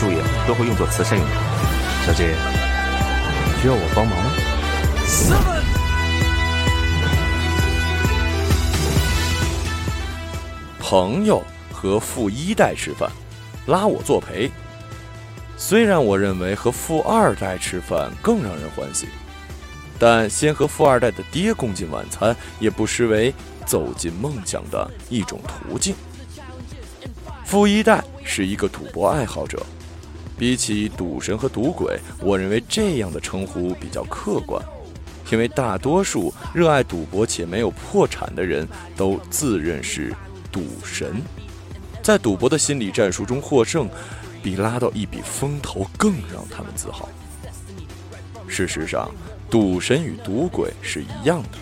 树叶都会用作慈善用途。小姐，需要我帮忙吗？朋友和富一代吃饭，拉我作陪。虽然我认为和富二代吃饭更让人欢喜，但先和富二代的爹共进晚餐，也不失为走进梦想的一种途径。富一代是一个赌博爱好者，比起赌神和赌鬼，我认为这样的称呼比较客观，因为大多数热爱赌博且没有破产的人都自认是。赌神，在赌博的心理战术中获胜，比拉到一笔风头更让他们自豪。事实上，赌神与赌鬼是一样的，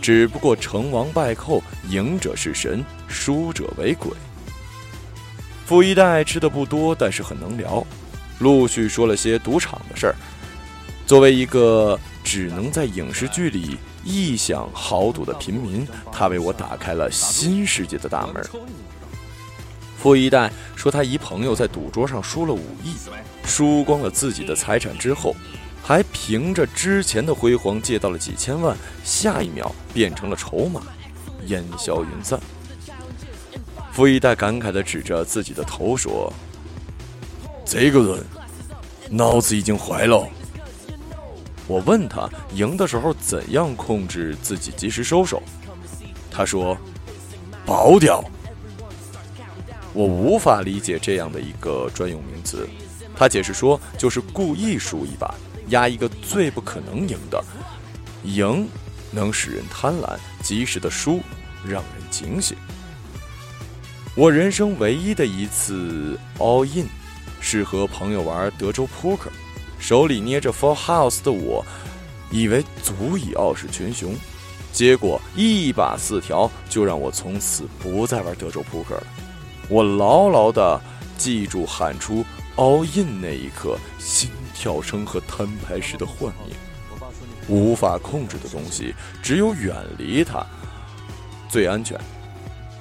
只不过成王败寇，赢者是神，输者为鬼。富一代吃的不多，但是很能聊，陆续说了些赌场的事儿。作为一个只能在影视剧里臆想豪赌的平民，他为我打开了新世界的大门。富一代说，他一朋友在赌桌上输了五亿，输光了自己的财产之后，还凭着之前的辉煌借到了几千万，下一秒变成了筹码，烟消云散。富一代感慨地指着自己的头说：“这个人脑子已经坏了。”我问他赢的时候怎样控制自己及时收手，他说：“爆掉。”我无法理解这样的一个专用名词。他解释说，就是故意输一把，压一个最不可能赢的。赢能使人贪婪，及时的输让人警醒。我人生唯一的一次 all in，是和朋友玩德州扑克。手里捏着 Full House 的我，以为足以傲视群雄，结果一把四条就让我从此不再玩德州扑克了。我牢牢地记住喊出 All In 那一刻心跳声和摊牌时的幻灭。无法控制的东西，只有远离它最安全。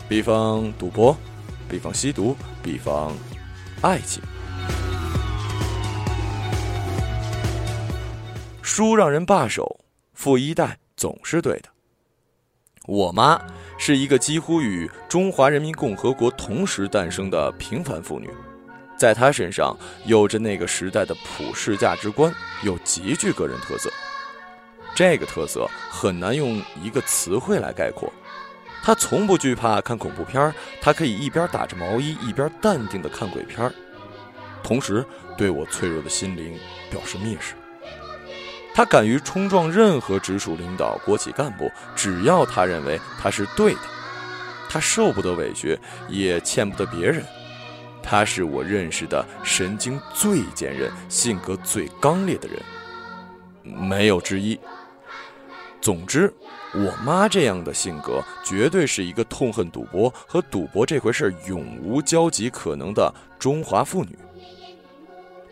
比方赌博，比方吸毒，比方爱情。书让人罢手，富一代总是对的。我妈是一个几乎与中华人民共和国同时诞生的平凡妇女，在她身上有着那个时代的普世价值观，有极具个人特色。这个特色很难用一个词汇来概括。她从不惧怕看恐怖片她可以一边打着毛衣，一边淡定地看鬼片同时对我脆弱的心灵表示蔑视。他敢于冲撞任何直属领导、国企干部，只要他认为他是对的。他受不得委屈，也欠不得别人。他是我认识的神经最坚韧、性格最刚烈的人，没有之一。总之，我妈这样的性格，绝对是一个痛恨赌博和赌博这回事永无交集可能的中华妇女。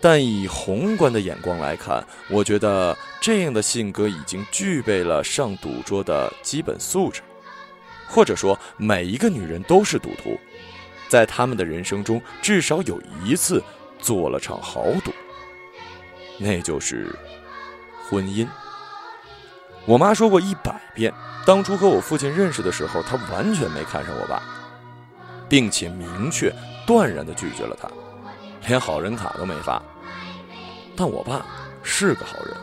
但以宏观的眼光来看，我觉得这样的性格已经具备了上赌桌的基本素质，或者说，每一个女人都是赌徒，在他们的人生中至少有一次做了场豪赌，那就是婚姻。我妈说过一百遍，当初和我父亲认识的时候，她完全没看上我爸，并且明确断然地拒绝了他，连好人卡都没发。但我爸是个好人，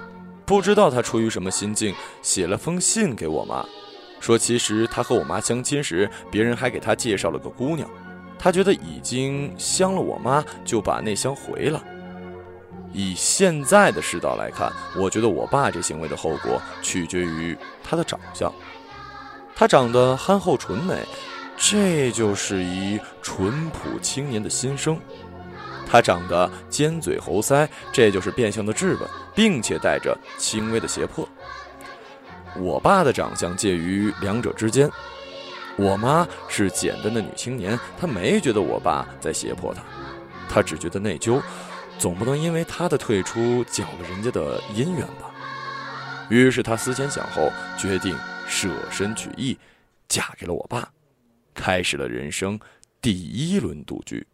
不知道他出于什么心境，写了封信给我妈，说其实他和我妈相亲时，别人还给他介绍了个姑娘，他觉得已经相了我妈，就把那箱回了。以现在的世道来看，我觉得我爸这行为的后果取决于他的长相，他长得憨厚纯美，这就是一淳朴青年的心声。他长得尖嘴猴腮，这就是变相的质问，并且带着轻微的胁迫。我爸的长相介于两者之间，我妈是简单的女青年，她没觉得我爸在胁迫她，她只觉得内疚，总不能因为她的退出搅了人家的姻缘吧。于是她思前想后，决定舍身取义，嫁给了我爸，开始了人生第一轮赌局。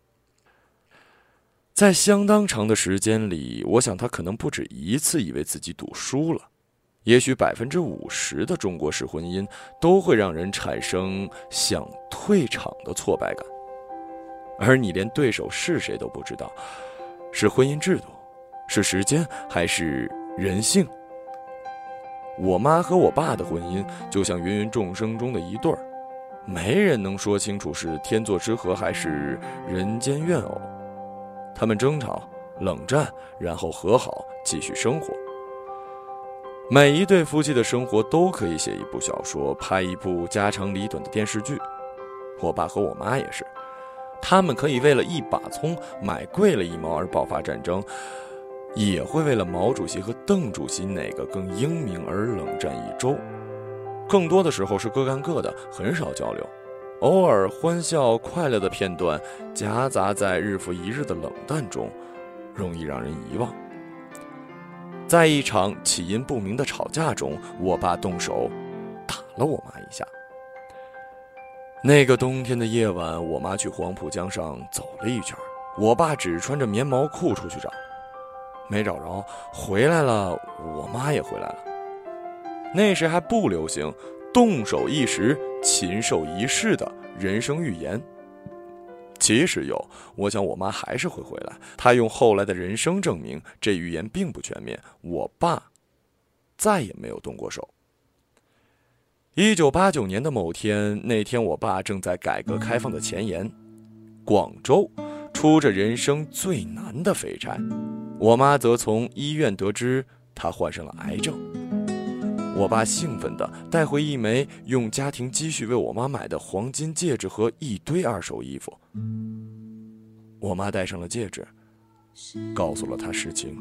在相当长的时间里，我想他可能不止一次以为自己赌输了。也许百分之五十的中国式婚姻都会让人产生想退场的挫败感，而你连对手是谁都不知道，是婚姻制度，是时间，还是人性？我妈和我爸的婚姻就像芸芸众生中的一对儿，没人能说清楚是天作之合还是人间怨偶。他们争吵、冷战，然后和好，继续生活。每一对夫妻的生活都可以写一部小说，拍一部家长里短的电视剧。我爸和我妈也是，他们可以为了一把葱买贵了一毛而爆发战争，也会为了毛主席和邓主席哪个更英明而冷战一周。更多的时候是各干各的，很少交流。偶尔欢笑快乐的片段夹杂在日复一日的冷淡中，容易让人遗忘。在一场起因不明的吵架中，我爸动手打了我妈一下。那个冬天的夜晚，我妈去黄浦江上走了一圈，我爸只穿着棉毛裤出去找，没找着，回来了，我妈也回来了。那时还不流行。动手一时，禽兽一世的人生预言。即使有，我想我妈还是会回来。她用后来的人生证明，这预言并不全面。我爸再也没有动过手。一九八九年的某天，那天我爸正在改革开放的前沿，广州出着人生最难的废柴，我妈则从医院得知他患上了癌症。我爸兴奋地带回一枚用家庭积蓄为我妈买的黄金戒指和一堆二手衣服。我妈戴上了戒指，告诉了他实情。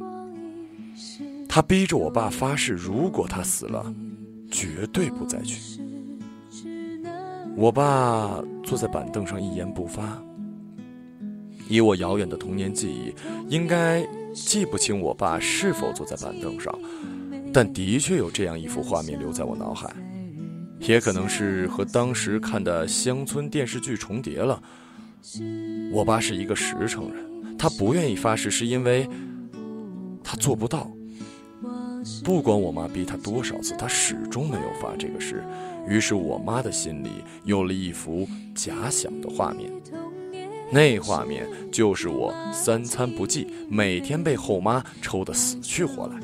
他逼着我爸发誓，如果他死了，绝对不再娶。我爸坐在板凳上一言不发。以我遥远的童年记忆，应该记不清我爸是否坐在板凳上。但的确有这样一幅画面留在我脑海，也可能是和当时看的乡村电视剧重叠了。我爸是一个实诚人，他不愿意发誓，是因为他做不到。不管我妈逼他多少次，他始终没有发这个誓。于是我妈的心里有了一幅假想的画面，那画面就是我三餐不继，每天被后妈抽得死去活来。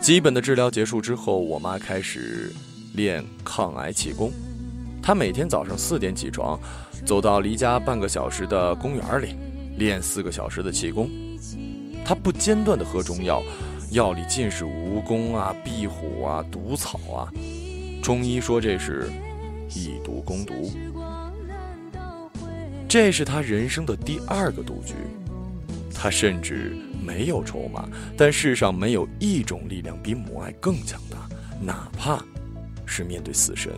基本的治疗结束之后，我妈开始练抗癌气功。她每天早上四点起床，走到离家半个小时的公园里，练四个小时的气功。她不间断地喝中药，药里尽是蜈蚣啊、壁虎啊、毒草啊。中医说这是以毒攻毒。这是她人生的第二个赌局。她甚至。没有筹码，但世上没有一种力量比母爱更强大，哪怕是面对死神。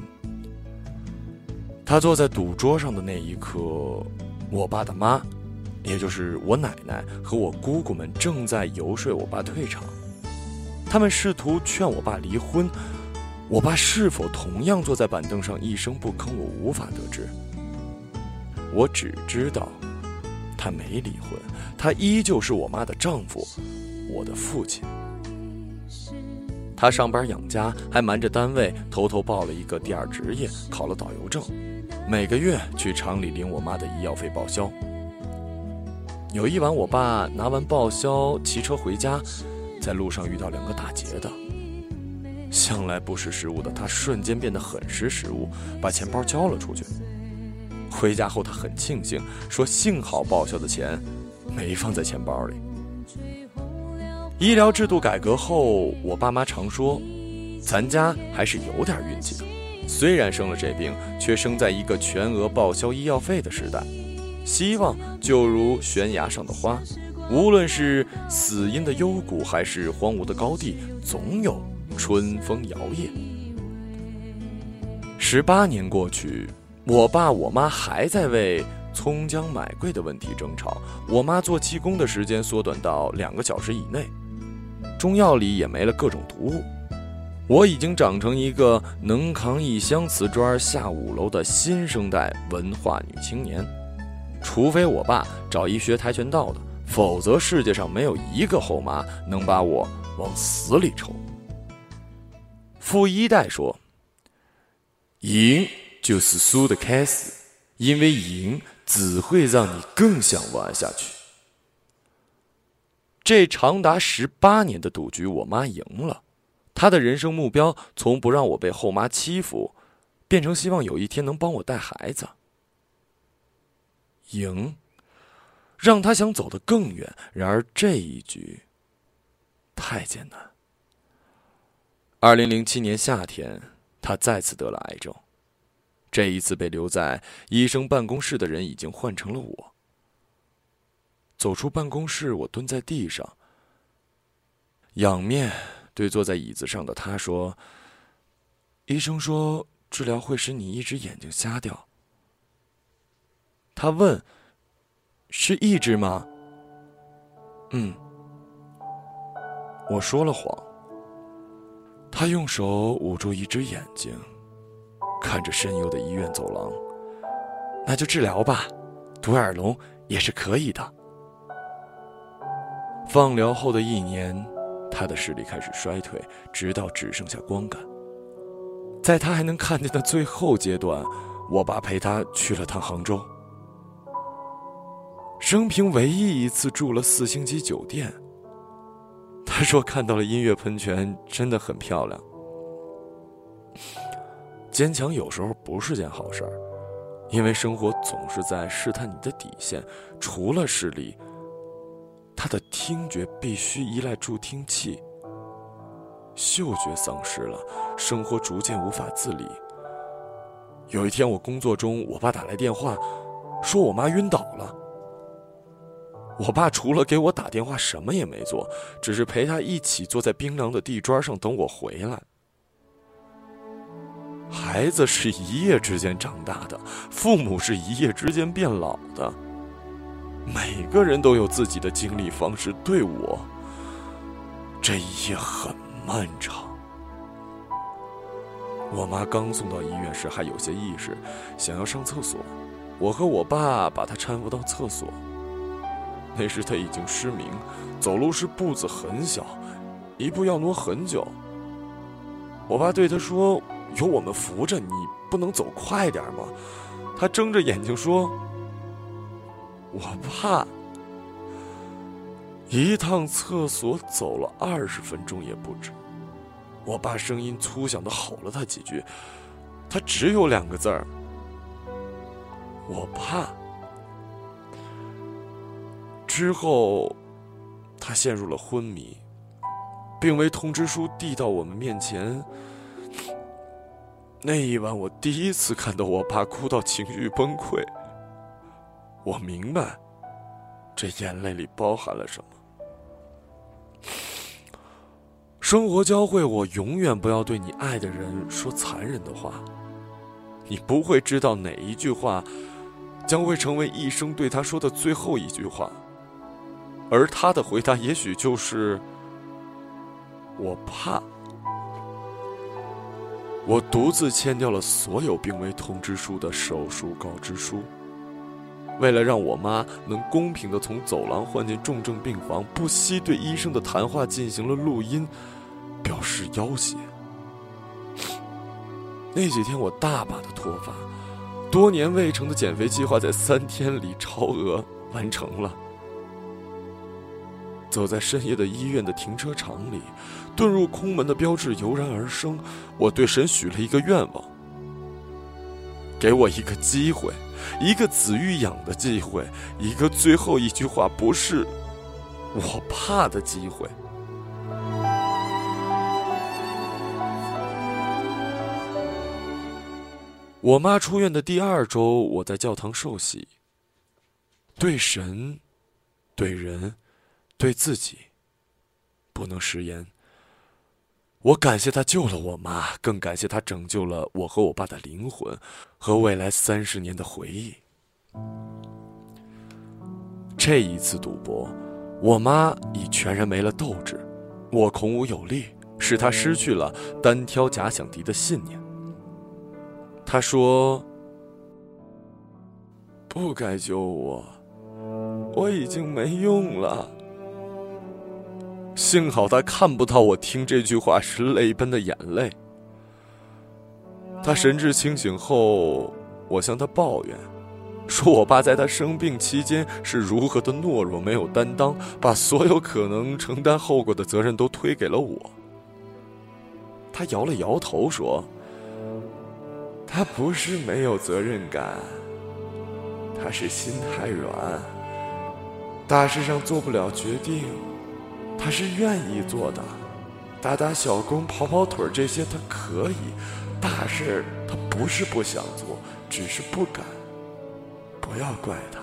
他坐在赌桌上的那一刻，我爸的妈，也就是我奶奶和我姑姑们正在游说我爸退场，他们试图劝我爸离婚。我爸是否同样坐在板凳上一声不吭，我无法得知。我只知道。他没离婚，他依旧是我妈的丈夫，我的父亲。他上班养家，还瞒着单位偷偷报了一个第二职业，考了导游证，每个月去厂里领我妈的医药费报销。有一晚，我爸拿完报销，骑车回家，在路上遇到两个打劫的。向来不识时务的他，瞬间变得很识时务，把钱包交了出去。回家后，他很庆幸，说：“幸好报销的钱没放在钱包里。”医疗制度改革后，我爸妈常说：“咱家还是有点运气的，虽然生了这病，却生在一个全额报销医药费的时代。希望就如悬崖上的花，无论是死因的幽谷，还是荒芜的高地，总有春风摇曳。”十八年过去。我爸我妈还在为葱姜买贵的问题争吵，我妈做气功的时间缩短到两个小时以内，中药里也没了各种毒物。我已经长成一个能扛一箱瓷砖下五楼的新生代文化女青年，除非我爸找一学跆拳道的，否则世界上没有一个后妈能把我往死里抽。富一代说：“赢就是输的开始，因为赢只会让你更想玩下去。”这长达十八年的赌局，我妈赢了。她的人生目标从不让我被后妈欺负，变成希望有一天能帮我带孩子。赢，让她想走得更远。然而这一局太艰难。二零零七年夏天，她再次得了癌症。这一次被留在医生办公室的人已经换成了我。走出办公室，我蹲在地上，仰面对坐在椅子上的他说：“医生说治疗会使你一只眼睛瞎掉。”他问：“是一只吗？”“嗯。”我说了谎。他用手捂住一只眼睛，看着深幽的医院走廊。“那就治疗吧，独眼龙也是可以的。”放疗后的一年，他的视力开始衰退，直到只剩下光感。在他还能看见的最后阶段，我爸陪他去了趟杭州，生平唯一一次住了四星级酒店。他说看到了音乐喷泉，真的很漂亮。坚强有时候不是件好事儿，因为生活总是在试探你的底线，除了视力。他的听觉必须依赖助听器，嗅觉丧失了，生活逐渐无法自理。有一天，我工作中，我爸打来电话，说我妈晕倒了。我爸除了给我打电话，什么也没做，只是陪他一起坐在冰凉的地砖上等我回来。孩子是一夜之间长大的，父母是一夜之间变老的。每个人都有自己的经历方式，对我，这一夜很漫长。我妈刚送到医院时还有些意识，想要上厕所，我和我爸把她搀扶到厕所。那时她已经失明，走路时步子很小，一步要挪很久。我爸对她说：“有我们扶着，你不能走快点吗？”他睁着眼睛说。我怕，一趟厕所走了二十分钟也不止。我爸声音粗响的吼了他几句，他只有两个字儿：我怕。之后，他陷入了昏迷，病危通知书递到我们面前。那一晚，我第一次看到我爸哭到情绪崩溃。我明白，这眼泪里包含了什么。生活教会我，永远不要对你爱的人说残忍的话。你不会知道哪一句话，将会成为一生对他说的最后一句话。而他的回答，也许就是“我怕”。我独自签掉了所有病危通知书的手术告知书。为了让我妈能公平地从走廊换进重症病房，不惜对医生的谈话进行了录音，表示要挟。那几天我大把的脱发，多年未成的减肥计划在三天里超额完成了。走在深夜的医院的停车场里，遁入空门的标志油然而生。我对神许了一个愿望：给我一个机会。一个子欲养的机会，一个最后一句话不是我怕的机会。我妈出院的第二周，我在教堂受洗。对神，对人，对自己，不能食言。我感谢他救了我妈，更感谢他拯救了我和我爸的灵魂，和未来三十年的回忆。这一次赌博，我妈已全然没了斗志，我孔武有力，使她失去了单挑假想敌的信念。她说：“不该救我，我已经没用了。幸好他看不到我听这句话时泪奔的眼泪。他神志清醒后，我向他抱怨，说我爸在他生病期间是如何的懦弱、没有担当，把所有可能承担后果的责任都推给了我。他摇了摇头说：“他不是没有责任感，他是心太软，大事上做不了决定，他是愿意做的，打打小工、跑跑腿这些他可以。”大事他不是不想做，只是不敢。不要怪他。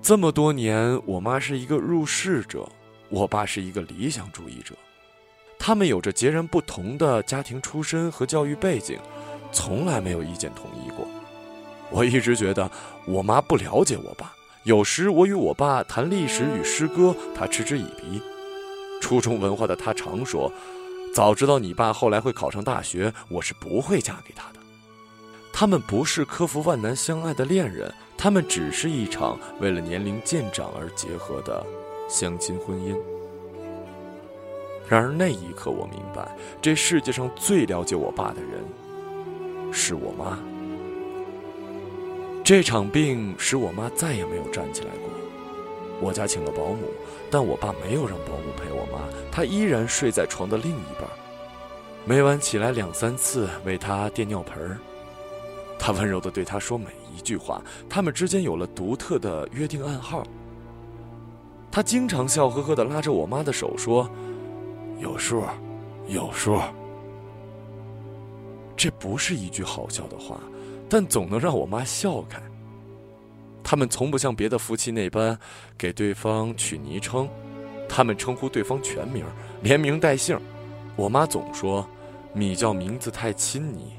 这么多年，我妈是一个入世者，我爸是一个理想主义者，他们有着截然不同的家庭出身和教育背景，从来没有意见统一过。我一直觉得我妈不了解我爸，有时我与我爸谈历史与诗歌，他嗤之以鼻。初中文化的他常说。早知道你爸后来会考上大学，我是不会嫁给他的。他们不是克服万难相爱的恋人，他们只是一场为了年龄渐长而结合的相亲婚姻。然而那一刻，我明白，这世界上最了解我爸的人是我妈。这场病使我妈再也没有站起来过。我家请了保姆，但我爸没有让保姆陪我妈，他依然睡在床的另一半，每晚起来两三次为她垫尿盆儿。他温柔地对她说每一句话，他们之间有了独特的约定暗号。他经常笑呵呵地拉着我妈的手说：“有数，有数。”这不是一句好笑的话，但总能让我妈笑开。他们从不像别的夫妻那般给对方取昵称，他们称呼对方全名，连名带姓。我妈总说米叫名字太亲昵，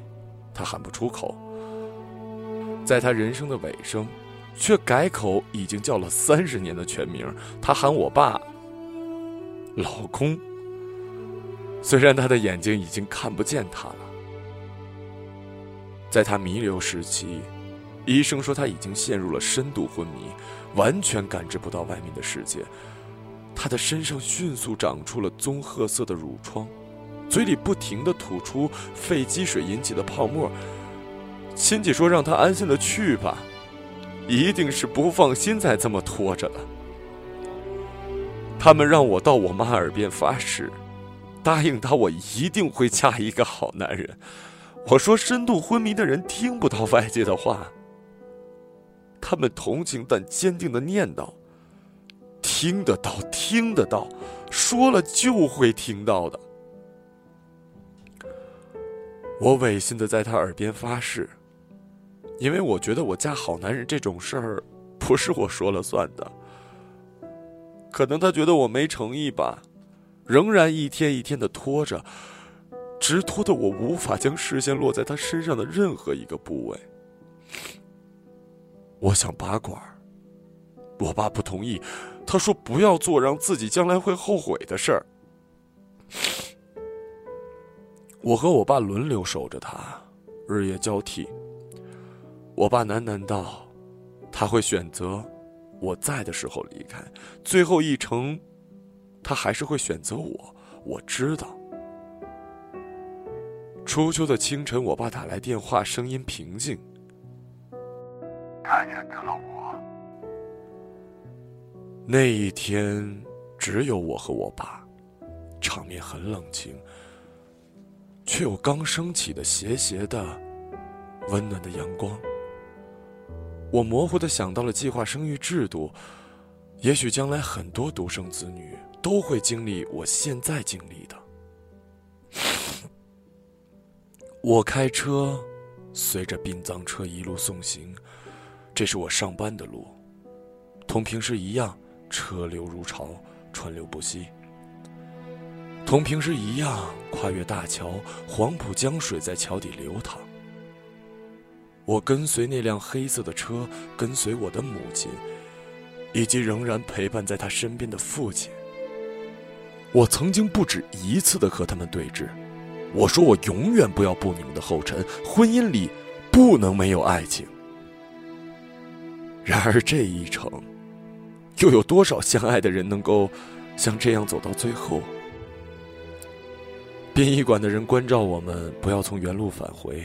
她喊不出口。在她人生的尾声，却改口已经叫了三十年的全名。她喊我爸老公，虽然她的眼睛已经看不见他了。在他弥留时期。医生说他已经陷入了深度昏迷，完全感知不到外面的世界。他的身上迅速长出了棕褐色的乳疮，嘴里不停地吐出肺积水引起的泡沫。亲戚说让他安心的去吧，一定是不放心再这么拖着了。他们让我到我妈耳边发誓，答应他我一定会嫁一个好男人。我说深度昏迷的人听不到外界的话。他们同情但坚定的念叨：“听得到，听得到，说了就会听到的。”我违心的在他耳边发誓，因为我觉得我嫁好男人这种事儿不是我说了算的。可能他觉得我没诚意吧，仍然一天一天的拖着，直拖的我无法将视线落在他身上的任何一个部位。我想拔管我爸不同意，他说不要做让自己将来会后悔的事儿。我和我爸轮流守着他，日夜交替。我爸喃喃道：“他会选择我在的时候离开，最后一程，他还是会选择我。我知道。”初秋的清晨，我爸打来电话，声音平静。他选择了我。那一天，只有我和我爸，场面很冷清，却有刚升起的斜斜的、温暖的阳光。我模糊的想到了计划生育制度，也许将来很多独生子女都会经历我现在经历的。我开车，随着殡葬车一路送行。这是我上班的路，同平时一样，车流如潮，川流不息。同平时一样，跨越大桥，黄浦江水在桥底流淌。我跟随那辆黑色的车，跟随我的母亲，以及仍然陪伴在他身边的父亲。我曾经不止一次的和他们对峙，我说我永远不要步你们的后尘，婚姻里不能没有爱情。然而这一程，又有多少相爱的人能够像这样走到最后？殡仪馆的人关照我们不要从原路返回，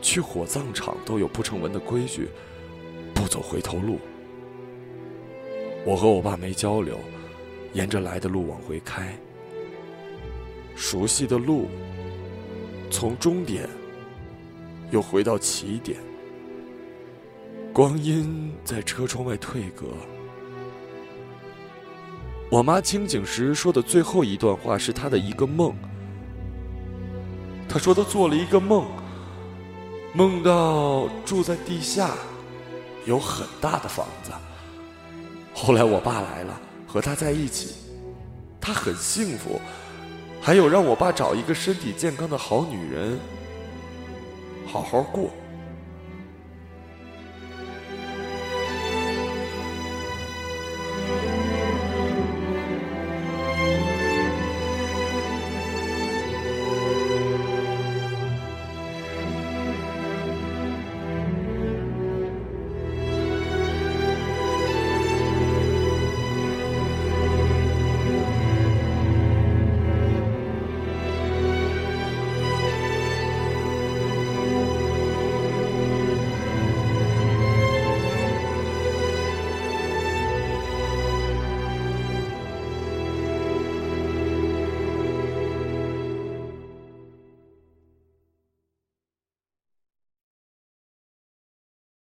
去火葬场都有不成文的规矩，不走回头路。我和我爸没交流，沿着来的路往回开，熟悉的路，从终点又回到起点。光阴在车窗外退格。我妈清醒时说的最后一段话是她的一个梦。她说她做了一个梦，梦到住在地下，有很大的房子。后来我爸来了，和他在一起，他很幸福，还有让我爸找一个身体健康的好女人，好好过。